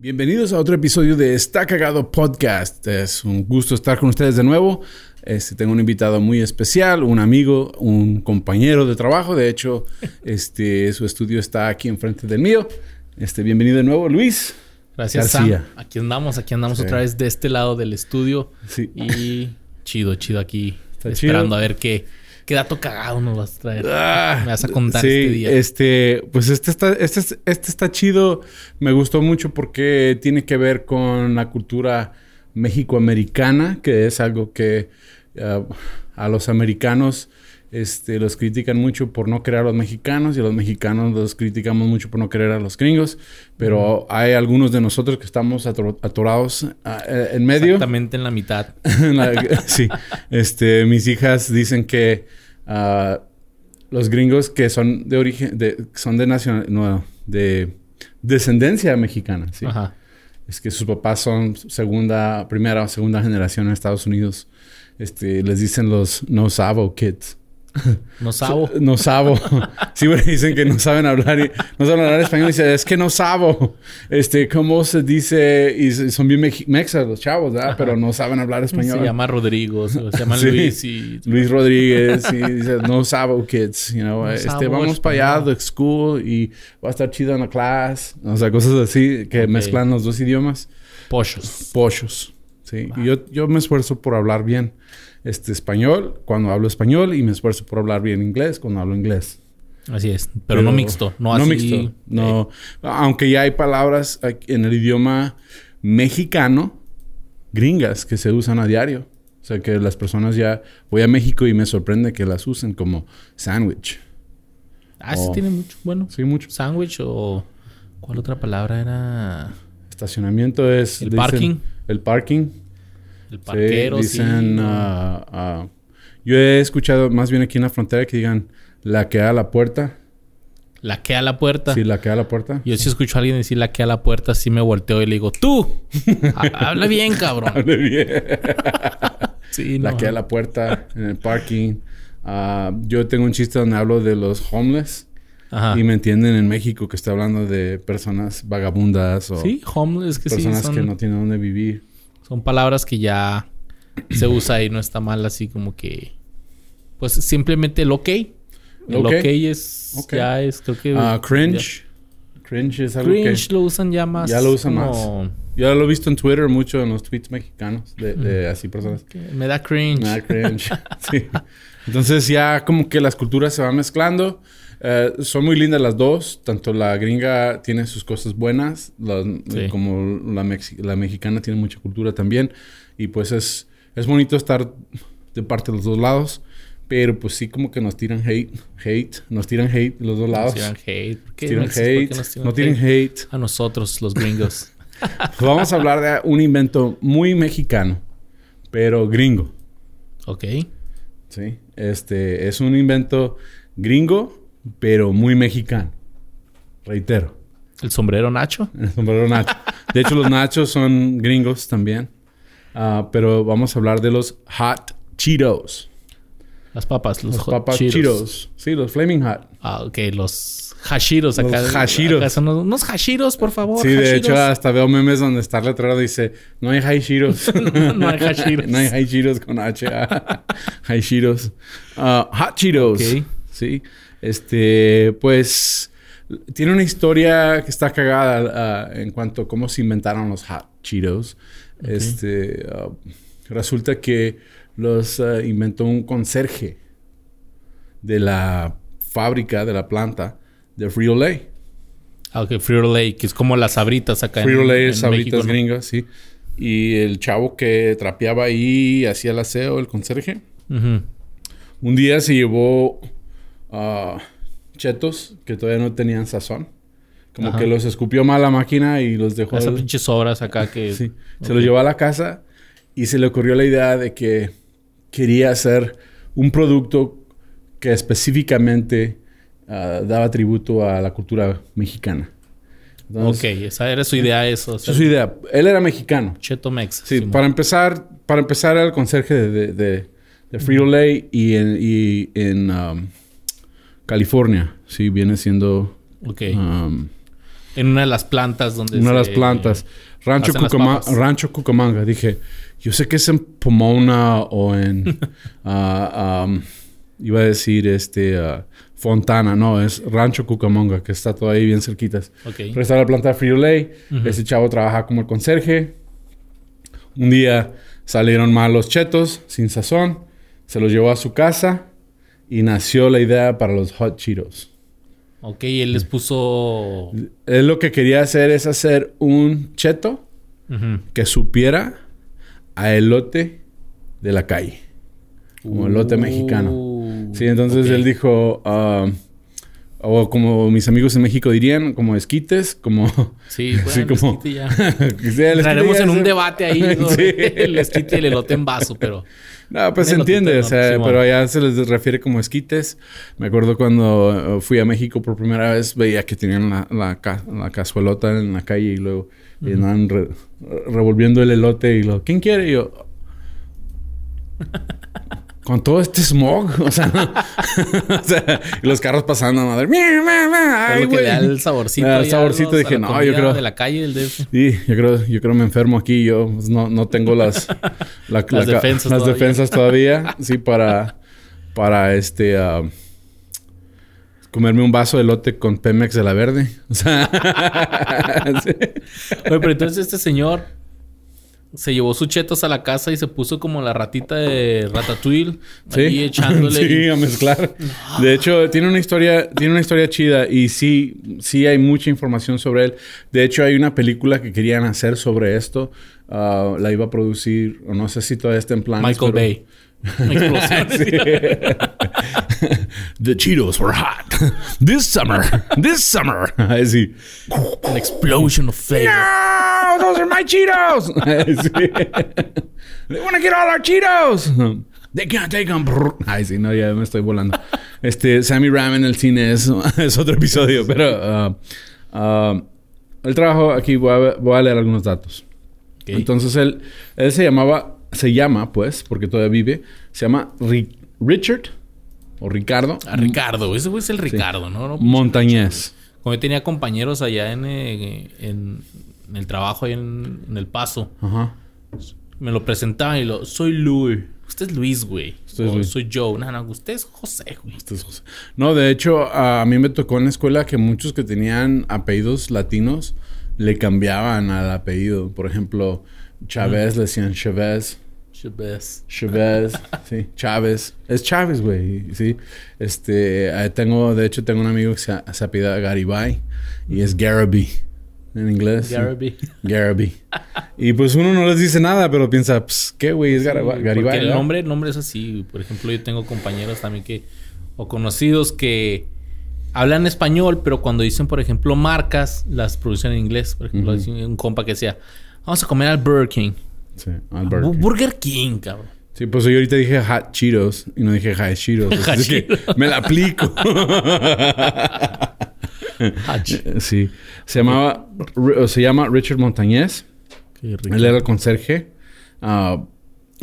Bienvenidos a otro episodio de Está Cagado Podcast. Es un gusto estar con ustedes de nuevo. Este, tengo un invitado muy especial, un amigo, un compañero de trabajo. De hecho, este, su estudio está aquí enfrente del mío. Este, bienvenido de nuevo, Luis. Gracias, Sam. Aquí andamos, aquí andamos otra vez de este lado del estudio. Sí. Y chido, chido aquí. esperando a ver qué, qué dato cagado nos vas a traer. Ah, me vas a contar este día. Este, pues este está, este, este está chido. Me gustó mucho porque tiene que ver con la cultura mexicoamericana, que es algo que uh, a los americanos este, los critican mucho por no querer a los mexicanos y a los mexicanos los criticamos mucho por no querer a los gringos, pero hay algunos de nosotros que estamos atorados ah, eh, en medio. Exactamente en la mitad. sí, este, mis hijas dicen que uh, los gringos que son de origen, de, son de nacional, no, de descendencia mexicana, ¿sí? Es que sus papás son segunda, primera o segunda generación en Estados Unidos. Este, les dicen los no sabo kids. No sabo. No sabo. Sí, dicen que no saben hablar y no saben hablar español. Y dicen, es que no sabo. Este, ¿cómo se dice? Y son bien mexas los chavos, ¿verdad? Pero no saben hablar español. Se llama Rodrigo, se llama Luis y... Luis Rodríguez y dice, no sabo kids, you know. este, vamos para allá de school y va a estar chido en la clase. O sea, cosas así que mezclan los dos idiomas. Pochos. Pochos. Sí. Y yo, yo me esfuerzo por hablar bien este, español cuando hablo español y me esfuerzo por hablar bien inglés cuando hablo inglés. Así es, pero, no mixto, no, así. mixto, no. Aunque ya hay palabras en el idioma mexicano, gringas, que se usan a diario. O sea, que las personas ya... Voy a México y me sorprende que las usen como sandwich. Ah, sí tiene mucho. Bueno. Sí, mucho. Sandwich o... ¿Cuál otra palabra era? Estacionamiento es... El parking. El parking. El parquero, sí. Dicen, ah, ah, yo he escuchado más bien aquí en la frontera que digan la que a la puerta. La que a la puerta. Sí, la que a la puerta. Yo si escucho a alguien decir la que a la puerta, sí me volteo y le digo, tú, habla bien, cabrón. Habla bien. sí, La que a la puerta en el parking. Ah, yo tengo un chiste donde hablo de los homeless. Ajá. Y me entienden en México que estoy hablando de personas vagabundas o... Sí, homeless que Personas que no tienen dónde vivir. Son palabras que ya se usa y no está mal así como que... Pues simplemente el ok. El ok, es... Ya es, creo que... Ah, cringe. Cringe es algo cringe lo usan ya más. Ya lo usan más. Ya lo he visto en Twitter mucho, en los tweets mexicanos, de, así personas. Me da cringe. Me da cringe. sí. Entonces ya como que las culturas se van mezclando. Eh, son muy lindas las dos. Tanto la gringa tiene sus cosas buenas, como la, la, mexicana tiene mucha cultura también. Y pues es, es bonito estar de parte de los dos lados. Pero pues sí como que nos tiran hate, hate, nos tiran hate de los dos lados. Nos tiran hate. ¿Por qué? Tiran hate, no tiran hate? A nosotros, los gringos. Vamos a hablar de un invento muy mexicano, pero gringo. Ok. Sí, este es un invento gringo pero muy mexicano. Reitero. ¿El sombrero nacho? El sombrero nacho. De hecho, los nachos son gringos también. Ah, pero vamos a hablar de los hot Cheetos. Las papas, los, hot papas Cheetos. Sí, los Flaming Hot. Ah, ok. Los hashiros acá. Los hashiros. son unos hashiros, por favor. Sí, de hecho, hasta veo memes donde está el letrero dice, no hay hashiros. no, hay hashiros. no hay hashiros con H. hashiros. Ah, hot Cheetos. Ok. Sí. Este, pues tiene una historia que está cagada ah, en cuanto a cómo se inventaron los hot Cheetos. Este, ah, resulta que los ah, inventó un conserje de la fábrica, de la planta de Frito-Lay. Ah, ok, Frito-Lay, que es como las sabritas acá Frito-Lay es sabritas gringas, sí. Y el chavo que trapeaba ahí, hacía el aseo, el conserje. Un día se llevó chetos que todavía no tenían sazón. Como que los escupió mal la máquina y los dejó. Esas pinches obras acá que. sí. Se los llevó a la casa y se le ocurrió la idea de que quería hacer un producto que específicamente ah, daba tributo a la cultura mexicana. ok, esa era su idea, eso. Esa su idea. Él era mexicano. Cheto Mex. Sí, para empezar, para empezar era el conserje de, de, de Frito Lay y en, y en um, California. Sí, viene siendo. Ok. Um, en una de las plantas donde. Una de las plantas. Rancho, Rancho Cucamonga. Dije, yo sé que es en Pomona o en. uh, um, iba a decir este. Uh, Fontana, no, es Rancho Cucamonga, que está todo ahí bien cerquitas. Okay. Pero está la planta de Frito Lay. Ese chavo trabaja como el conserje. Un día salieron mal los chetos, sin sazón. Se los llevó a su casa y nació la idea para los Hot Cheetos. Ok, él les puso. Él lo que quería hacer es hacer un cheto que supiera a elote de la calle. Como elote uh, mexicano. Sí, entonces él dijo. Ah, o como mis amigos en México dirían, como esquites, como... Sí, bueno, sí, como... ya. Entraremos en un debate ahí el esquite y el elote en vaso, pero... No, pues se entiende, o sea, pero allá se les refiere como esquites. Me acuerdo cuando uh, fui a México por primera vez, veía que tenían la, la, la cazuelota en la calle y luego andaban revolviendo el elote y lo, ¿quién quiere? Y yo, con todo este smog, o sea, o sea los carros pasando, madre. Ay, lo que le da el saborcito. el saborcito dije, no, yo creo. De la calle del DF. Sí, yo creo, yo creo me enfermo aquí. Yo pues, no, no tengo las, las defensas, las todavía. defensas todavía. sí, para, para este. Uh, comerme un vaso de lote con Pemex de la verde. O sea. sí. Oye, pero entonces este señor se llevó sus chetos a la casa y se puso como la ratita de Ratatouille. Sí. Ahí echándole. sí, a mezclar. De hecho, tiene una historia, tiene una historia chida y sí, sí hay mucha información sobre él. De hecho, hay una película que querían hacer sobre esto. Uh, la iba a producir, o no sé si todavía está en plan. Michael Bay. The Cheetos were hot. This summer. This summer. Sí. An explosion of flavor. No, those are my Cheetos. They want to get all our Cheetos. They can't take them. Ay, sí, no, ya me estoy volando. Este, Sammy Ram en el cine es, es otro episodio, pero uh, uh, el trabajo aquí voy a, voy a leer algunos datos. Okay. Entonces él, él se llamaba se llama, pues, porque todavía vive, se llama Richard o Ricardo. Ricardo, ese es el Ricardo, ¿no? Montañés. Como yo tenía compañeros allá en, eh, en, el trabajo, ahí en, el Paso. Ajá. Me lo presentaban y lo, soy Luis. Usted es Luis, güey. Soy Joe. No, no, usted es José, güey. Usted es José. No, de hecho, a mí me tocó en la escuela que muchos que tenían apellidos latinos le cambiaban al apellido. Por ejemplo, Chávez, le decían Chávez. Chávez. Chávez, sí, Chávez. Es Chávez, güey, sí. Este, tengo, de hecho, tengo un amigo que se, se apida Garibay y es Garaby en inglés. Garaby. Garaby. y pues uno no les dice nada, pero piensa, pues, ¿qué, güey? Es Garibay. Porque el nombre, el nombre es así. Por ejemplo, yo tengo compañeros también que, o conocidos que hablan español, pero cuando dicen, por ejemplo, marcas, las producen en inglés. Por ejemplo, un compa que decía, Vamos a comer al Burger King. Sí, al Burger King. Burger King, cabrón. Sí, pues yo ahorita dije Hot Cheetos y no dije Hot Cheetos. Así que me la aplico. sí. Se llamaba... Se llama Richard Montañez. Él era el conserje. Uh,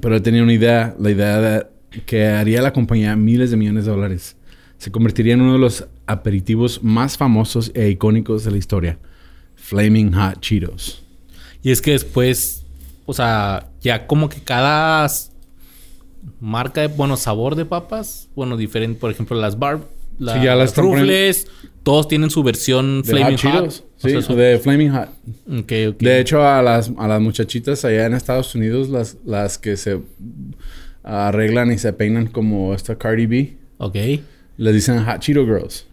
pero él tenía una idea. La idea de que haría la compañía miles de millones de dólares. Se convertiría en uno de los aperitivos más famosos e icónicos de la historia. Flaming Hot Cheetos. Y es que después, o sea, ya como que cada marca de, bueno, sabor de papas, bueno, diferente, por ejemplo, las Barb, las, las Ruffles, todos tienen su versión de Flaming Hot. Sí, o sea, de Flaming Hot. Okay, okay. De hecho, a las, a las muchachitas allá en Estados Unidos, las, las que se arreglan y se peinan como esta Cardi B. Ok. Les dicen Hot Cheeto Girls.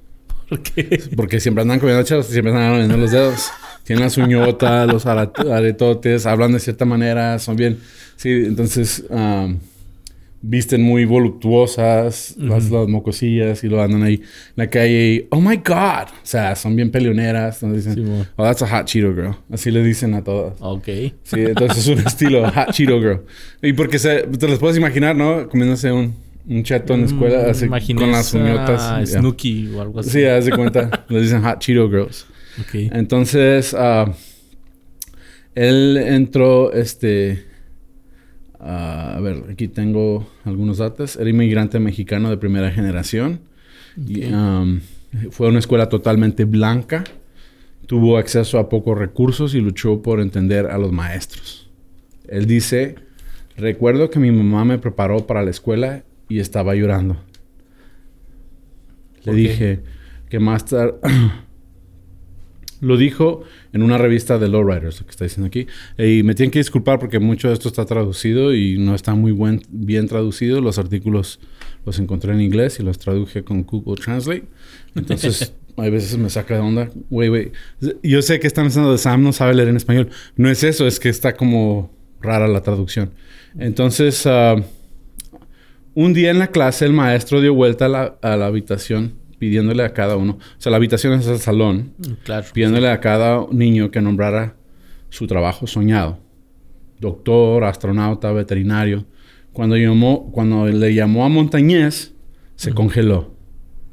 ¿Por qué? Porque siempre andan comiendo chetos y siempre andan comiendo los dedos. Tienen las uñotas, los aretotes, hablan de cierta manera, son bien. Sí, entonces um, visten muy voluptuosas, las, mocosillas y lo andan ahí en la calle y, oh my god. O sea, son bien peleoneras. Entonces dicen, oh, that's a hot Cheeto girl. Así le dicen a todas. Ok. Sí, entonces es un estilo hot Cheeto girl. Y porque se, te los puedes imaginar, ¿no? Comiéndose un Un chato en la escuela así, con las uñotas. Snooki o algo así. Sí, haz de cuenta. Le dicen Hot Cheeto Girls. Okay. Entonces, uh, él entró, este... Uh, a ver, aquí tengo algunos datos. Era inmigrante mexicano de primera generación. Y, um, fue a una escuela totalmente blanca. Tuvo acceso a pocos recursos y luchó por entender a los maestros. Él dice, recuerdo que mi mamá me preparó para la escuela y estaba llorando. Le dije que más tarde... Lo dijo en una revista de Lowriders, lo que está diciendo aquí. Y me tienen que disculpar porque mucho de esto está traducido y no está muy buen, bien traducido. Los artículos los encontré en inglés y los traduje con Google Translate. Entonces, a veces me saca de onda. Güey, güey. Yo sé que están pensando de Sam no sabe leer en español. No es eso, es que está como rara la traducción. Entonces, ah, un día en la clase el maestro dio vuelta a la, a la habitación pidiéndole a cada uno, o sea, la habitación es el salón, mm, claro, pidiéndole a cada niño que nombrara su trabajo soñado. Doctor, astronauta, veterinario. Cuando, llamó, cuando le llamó a Montañés, se congeló.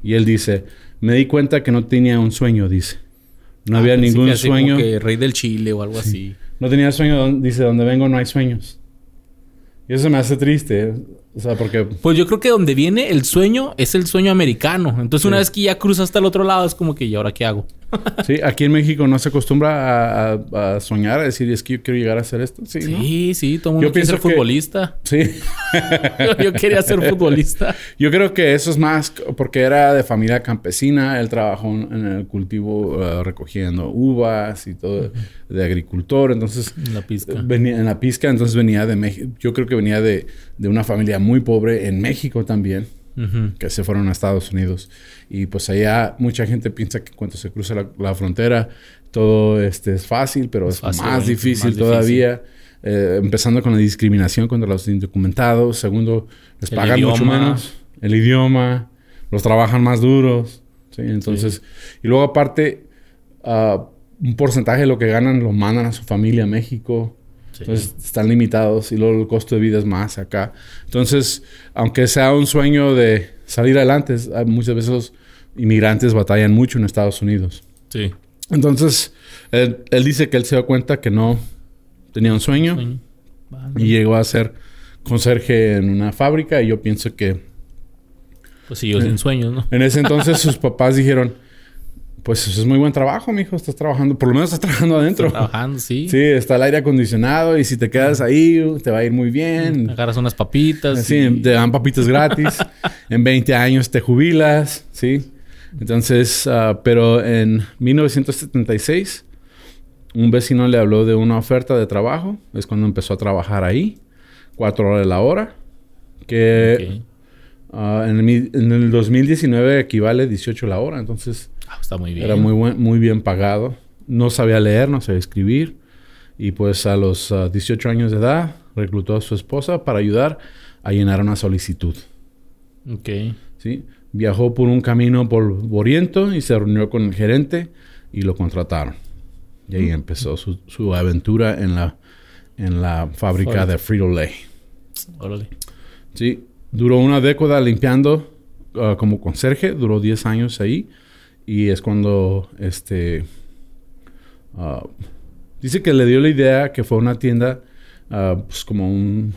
Y él dice, me di cuenta que no tenía un sueño, dice. No ah, había ningún sueño. que rey del Chile o algo así. No tenía sueño, dice, donde vengo no hay sueños. Y eso me hace triste. O sea, porque... Pues yo creo que donde viene el sueño es el sueño americano. Entonces una vez que ya cruzas hasta el otro lado es como que, ¿y ahora qué hago? Sí, aquí en México no se acostumbra a, soñar, a decir, es que yo quiero llegar a hacer esto. Sí, sí, sí todo el mundo quiere ser futbolista. Sí. yo, quería ser futbolista. Yo creo que eso es más porque era de familia campesina. Él trabajó en el cultivo uh, recogiendo uvas y todo, de agricultor. Entonces... En la pizca. Venía, en la pizca, entonces venía de México. Yo creo que venía de, de una familia muy pobre en México también que se fueron a Estados Unidos. Y pues allá mucha gente piensa que cuando se cruza la, frontera todo este, es fácil, pero es, más, difícil todavía. Eh, empezando con la discriminación contra los indocumentados. Segundo, les pagan mucho menos. El idioma. Los trabajan más duros. Entonces, y luego aparte, ah, un porcentaje de lo que ganan lo mandan a su familia a México. Entonces están limitados y luego el costo de vida es más acá. Entonces, aunque sea un sueño de salir adelante, muchas veces inmigrantes batallan mucho en Estados Unidos. Sí. Entonces, él, dice que él se dio cuenta que no tenía un sueño, y llegó a ser conserje en una fábrica y yo pienso que... Pues siguió sin sueños, ¿no? En ese entonces sus papás dijeron pues eso es muy buen trabajo, mijo. Estás trabajando, por lo menos estás trabajando adentro. trabajando, sí. Sí, está el aire acondicionado y si te quedas ahí, te va a ir muy bien. Agarras unas papitas. Sí, te dan papitas gratis. en 20 años te jubilas, sí. Entonces, uh, pero en 1976, un vecino le habló de una oferta de trabajo. Es cuando empezó a trabajar ahí, cuatro horas la hora. Que uh, en, el, en el 2019 equivale a 18 la hora. Entonces Ah, está muy bien. Era muy, buen, muy bien pagado. No sabía leer, no sabía escribir. Y pues a los 18 ah, años de edad reclutó a su esposa para ayudar a llenar una solicitud. Ok. ¿Sí? Viajó por un camino polvoriento y se reunió con el gerente y lo contrataron. Y ahí mm. empezó su, su, aventura en la, en la fábrica de Frito-Lay. Órale. Sí. Duró una década limpiando ah, como conserje. Duró 10 años ahí. Y es cuando este ah, dice que le dio la idea que fue una tienda uh, pues como un,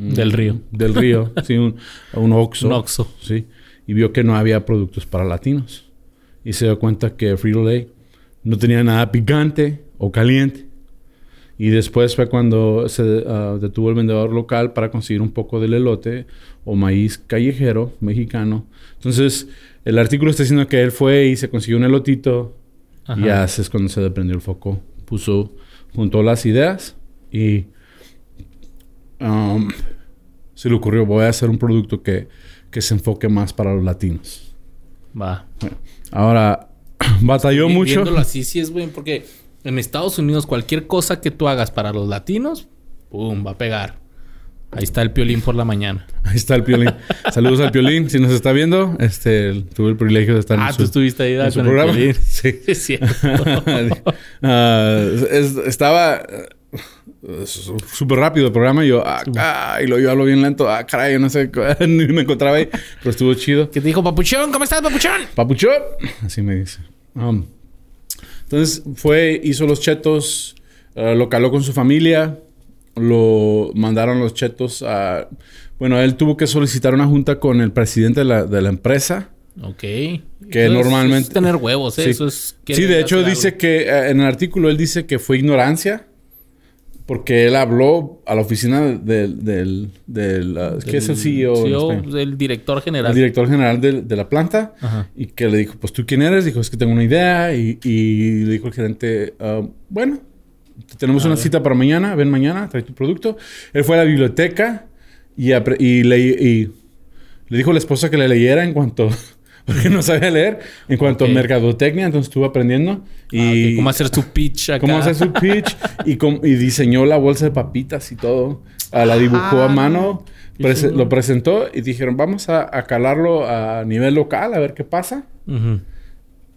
del río. Del río, sí, un, un Oxxo. Un Oxxo. Sí. Y vio que no había productos para latinos. Y se dio cuenta que Frito-Lay no tenía nada picante o caliente. Y después fue cuando se ah, detuvo el vendedor local para conseguir un poco del elote o maíz callejero mexicano. Entonces, el artículo está diciendo que él fue y se consiguió un elotito. Y así es cuando se desprendió el foco. Puso, juntó las ideas y um, se le ocurrió, voy a hacer un producto que, que se enfoque más para los latinos. Va. ahora, batalló mucho. Viéndolo así, sí es bueno, porque en Estados Unidos cualquier cosa que tú hagas para los latinos, ¡pum! va a pegar. Ahí está el piolín por la mañana. Ahí está el piolín. Saludos al piolín. Si nos está viendo, este, tuve el privilegio de estar en ah, su, tú estuviste ahí en su programa. Sí. Es cierto. Ah, estaba... súper rápido el programa. Y yo, ah, y lo yo hablo bien lento. Ah, caray, yo no sé, ni me encontraba ahí. Pero estuvo chido. ¿Qué te dijo, Papuchón? ¿Cómo estás, Papuchón? Papuchón. Así me dice. Um, entonces fue, hizo los chetos, uh, lo caló con su familia. Lo mandaron los chetos a... Bueno, él tuvo que solicitar una junta con el presidente de la, de la empresa. Ok. Que normalmente... Es tener huevos, ¿eh? Sí. Eso es... Sí, de hecho dice que... eh, en el artículo él dice que fue ignorancia. Porque él habló a la oficina del... del, del, uh, ¿Qué es el CEO? CEO, del director general. El director general de, de la planta. Ajá. Y que le dijo, pues, ¿tú quién eres? Dijo, es que tengo una idea. Y, y le dijo el gerente, "Ah, bueno, tenemos A una ver. cita para mañana. Ven mañana, trae tu producto. Él fue a la biblioteca y, le, y le dijo a la esposa que le leyera en cuanto... Porque no sabía leer. En cuanto Ok. a mercadotecnia, entonces estuvo aprendiendo. Y Ah, ok. ¿Cómo hacer su pitch acá? cómo hacer su pitch. y, y diseñó la bolsa de papitas y todo. Ah, la dibujó a Ah, mano. prese- chulo. lo presentó y dijeron, vamos a, a calarlo a nivel local, a ver qué pasa. Ujú.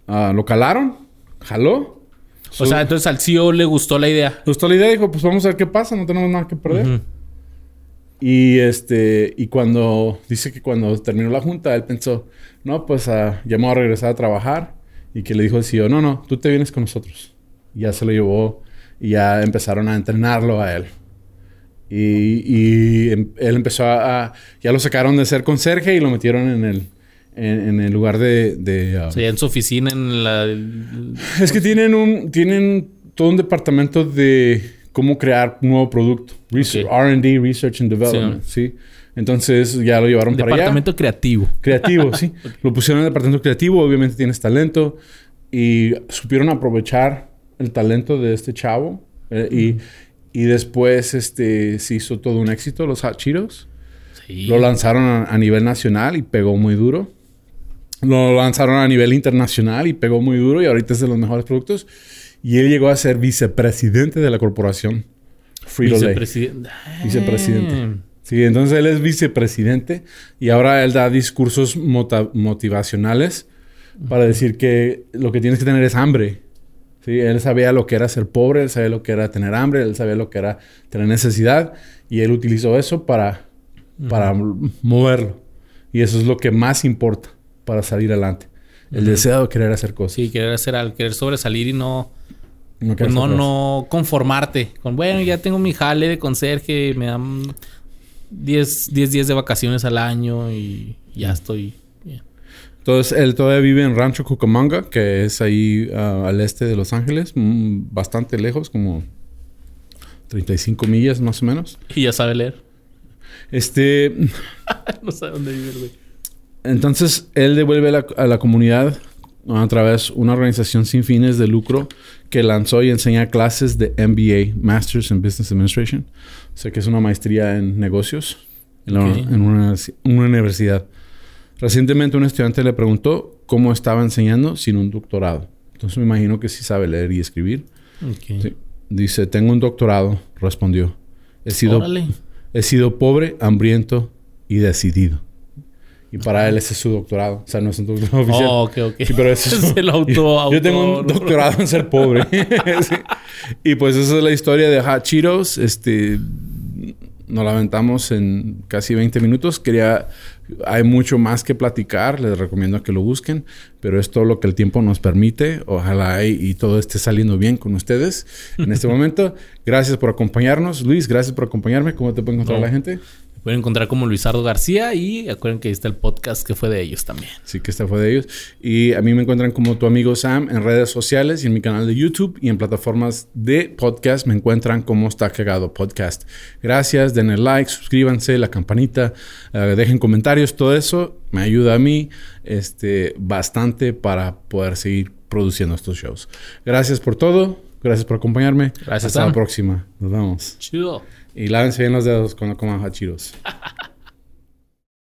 Ah, lo calaron, jaló. O sea, entonces al CEO le gustó la idea. gustó la idea, dijo, pues vamos a ver qué pasa, no tenemos nada que perder. Ujú. Y este, y cuando dice que cuando terminó la junta, él pensó, no, pues ah, ya me voy a regresar a trabajar. Y que le dijo el CEO, no, no, tú te vienes con nosotros. Y ya se lo llevó y ya empezaron a entrenarlo a él. Y, y em- él empezó a, a- Ya lo sacaron de ser conserje y lo metieron en el, en, en el lugar de... de, ah, O sea, en su oficina, en la... Es que tienen un, tienen todo un departamento de cómo crear un nuevo producto. Research-. R&D, Research and Development, sí. Entonces ya lo llevaron para allá. Departamento creativo. Creativo, sí. Lo pusieron en el departamento creativo. Obviamente tienes talento. Y supieron aprovechar el talento de este chavo. eh, y, y después este, se hizo todo un éxito, los Hot Cheetos. Sí. Lo lanzaron a, a nivel nacional y pegó muy duro. Lo lanzaron a nivel internacional y pegó muy duro y ahorita es de los mejores productos. Y él llegó a ser vicepresidente de la corporación Frito-Lay. Vicepresidente. Vicepresidente. Ah. Sí, entonces él es vicepresidente y ahora él da discursos motivacionales para decir que lo que tienes que tener es hambre. Sí, él sabía lo que era ser pobre, él sabía lo que era tener hambre, él sabía lo que era tener necesidad y él utilizó eso para, para m- moverlo. Y eso es lo que más importa para salir adelante. El deseo de querer hacer cosas. Sí, querer hacer algo, querer sobresalir y no... No, pues no, conformarte con, bueno, ya tengo mi jale de conserje, me dan 10, 10 días de vacaciones al año y ya estoy bien. Entonces, él todavía vive en Rancho Cucamonga, que es ahí ah, al este de Los Ángeles, mm, bastante lejos, como 35 millas más o menos. Y ya sabe leer. Este, no sabe dónde vivir, güey. entonces, él devuelve a la, a la comunidad a través de una organización sin fines de lucro que lanzó y enseña clases de MBA, Masters in Business Administration. O sea, que es una maestría en negocios en, la- Ok. en una, universi- una universidad. Recientemente un estudiante le preguntó cómo estaba enseñando sin un doctorado. Entonces me imagino que sí sabe leer y escribir. Sí. Dice, tengo un doctorado, respondió. He sido, Órale. he sido pobre, hambriento y decidido. Y para él ese es su doctorado. O sea, no es un doctorado oficial. Oh, ok, ok. Sí, pero ese es, el auto- Yo tengo un doctorado en ser pobre. Sí. Y pues esa es la historia de Hot Cheetos. Este... Nos la aventamos en casi 20 minutos. Quería... Hay mucho más que platicar. Les recomiendo que lo busquen. Pero es todo lo que el tiempo nos permite. Ojalá y, y todo esté saliendo bien con ustedes en este momento. Gracias por acompañarnos. Luis, gracias por acompañarme. ¿Cómo te puede encontrar No. la gente? Pueden encontrar como Luisardo García y acuerden que ahí está el podcast que fue de ellos también. Sí, que este fue de ellos. Y a mí me encuentran como tu amigo Sam en redes sociales y en mi canal de YouTube y en plataformas de podcast me encuentran como Está Cagado Podcast. Gracias, denle like, suscríbanse, la campanita, eh, dejen comentarios, todo eso me ayuda a mí este, bastante para poder seguir produciendo estos shows. Gracias por todo, gracias por acompañarme. Gracias, Hasta Sam. la próxima. Nos vemos. Chido. Y lávense bien los dedos cuando coman hachiros.